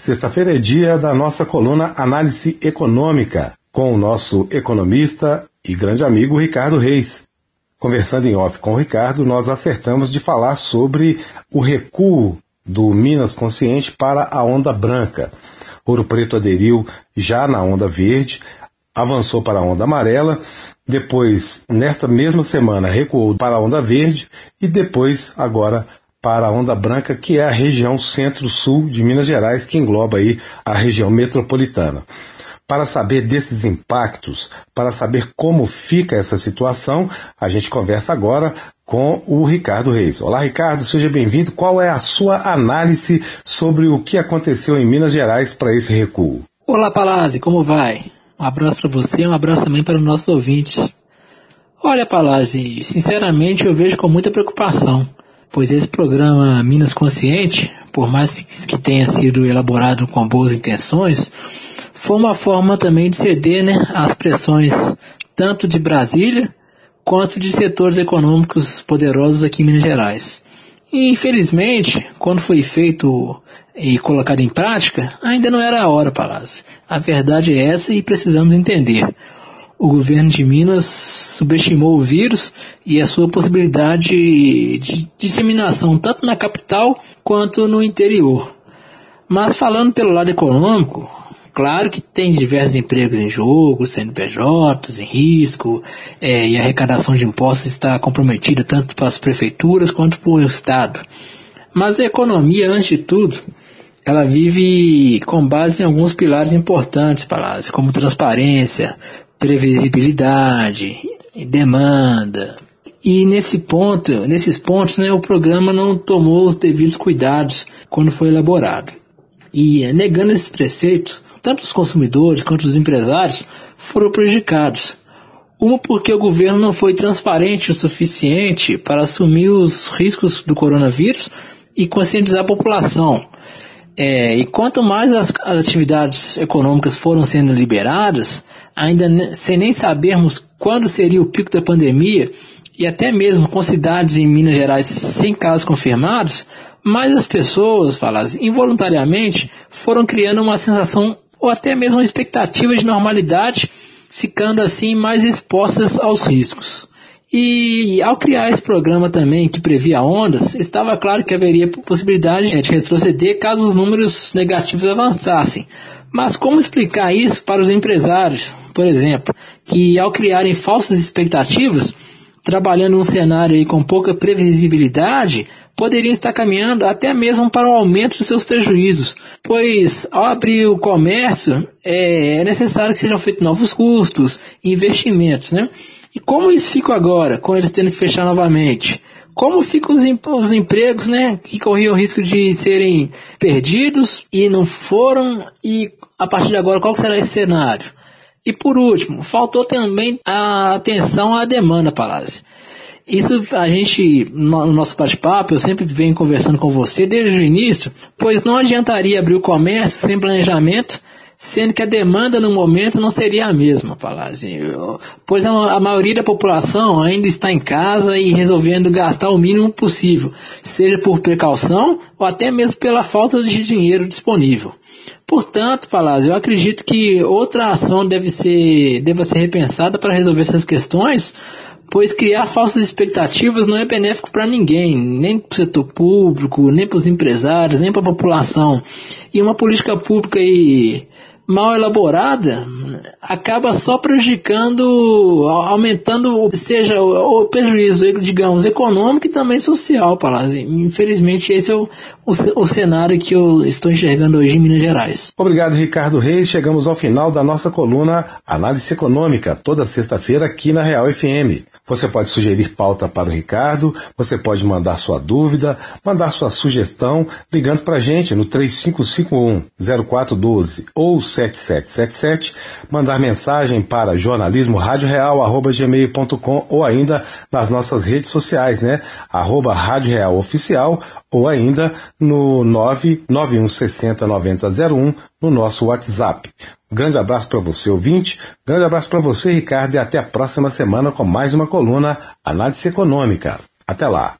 Sexta-feira é dia da nossa coluna Análise Econômica, com o nosso economista e grande amigo Ricardo Reis. Conversando em off com o Ricardo, nós acertamos de falar sobre o recuo do Minas Consciente para a onda branca. Ouro Preto aderiu já na onda verde, avançou para a onda amarela, depois, nesta mesma semana, recuou para a onda verde e depois, agora, para a onda branca, que é a região centro-sul de Minas Gerais, que engloba aí a região metropolitana. Para saber desses impactos, para saber como fica essa situação, a gente conversa agora com o Ricardo Reis. Olá, Ricardo, seja bem-vindo. Qual é a sua análise sobre o que aconteceu em Minas Gerais para esse recuo? Olá, Palazzi, como vai? Um abraço para você e um abraço também para os nossos ouvintes. Olha, Palazzi, sinceramente eu vejo com muita preocupação pois esse programa Minas Consciente, por mais que tenha sido elaborado com boas intenções, foi uma forma também de ceder né, às pressões tanto de Brasília quanto de setores econômicos poderosos aqui em Minas Gerais. E, infelizmente, quando foi feito e colocado em prática, ainda não era a hora, Palácio. A verdade é essa e precisamos entender o governo de Minas subestimou o vírus e a sua possibilidade de disseminação tanto na capital quanto no interior. Mas falando pelo lado econômico, claro que tem diversos empregos em jogo, CNPJs em risco, é, e a arrecadação de impostos está comprometida tanto para as prefeituras quanto para o Estado. Mas a economia, antes de tudo, ela vive com base em alguns pilares importantes, palavras, como transparência, previsibilidade, demanda. E nesse ponto, nesses pontos, né, o programa não tomou os devidos cuidados quando foi elaborado. E negando esses preceitos, tanto os consumidores quanto os empresários foram prejudicados. Uma porque o governo não foi transparente o suficiente para assumir os riscos do coronavírus e conscientizar a população. É, e quanto mais as, as atividades econômicas foram sendo liberadas, ainda sem nem sabermos quando seria o pico da pandemia, e até mesmo com cidades em Minas Gerais sem casos confirmados, mais as pessoas, falas, involuntariamente, foram criando uma sensação ou até mesmo uma expectativa de normalidade, ficando assim mais expostas aos riscos. E ao criar esse programa também que previa ondas, estava claro que haveria possibilidade de retroceder caso os números negativos avançassem. Mas como explicar isso para os empresários, por exemplo, que ao criarem falsas expectativas, trabalhando num cenário aí com pouca previsibilidade, poderiam estar caminhando até mesmo para um aumento de seus prejuízos, pois ao abrir o comércio é, é necessário que sejam feitos novos custos, investimentos, né? E como isso fica agora, com eles tendo que fechar novamente? Como ficam os, os empregos, né, que corriam o risco de serem perdidos e não foram? E a partir de agora, qual será esse cenário? E por último, faltou também a atenção à demanda, Palácio. Isso a gente, no nosso bate-papo, eu sempre venho conversando com você desde o início, pois não adiantaria abrir o comércio sem planejamento sendo que a demanda no momento não seria a mesma, Palácio. Pois a, maioria da população ainda está em casa e resolvendo gastar o mínimo possível, seja por precaução ou até mesmo pela falta de dinheiro disponível. Portanto, Palácio, eu acredito que outra ação deve ser, deve ser repensada para resolver essas questões, pois criar falsas expectativas não é benéfico para ninguém, nem para o setor público, nem para os empresários, nem para a população. E uma política pública e mal elaborada acaba só prejudicando, aumentando, seja o, prejuízo, digamos, econômico e também social. Infelizmente, esse é o, o, o, cenário que eu estou enxergando hoje em Minas Gerais. Obrigado, Ricardo Reis. Chegamos ao final da nossa coluna Análise Econômica, toda sexta-feira aqui na Real FM. Você pode sugerir pauta para o Ricardo, você pode mandar sua dúvida, mandar sua sugestão, ligando para a gente no 3551-0412 ou 7777, mandar mensagem para jornalismoradioreal.gmail.com ou ainda nas nossas redes sociais, né? Arroba Rádio Real Oficial ou ainda no 991609001 no nosso WhatsApp. Um grande abraço para você, ouvinte. Um grande abraço para você, Ricardo, e até a próxima semana com mais uma coluna Análise Econômica. Até lá.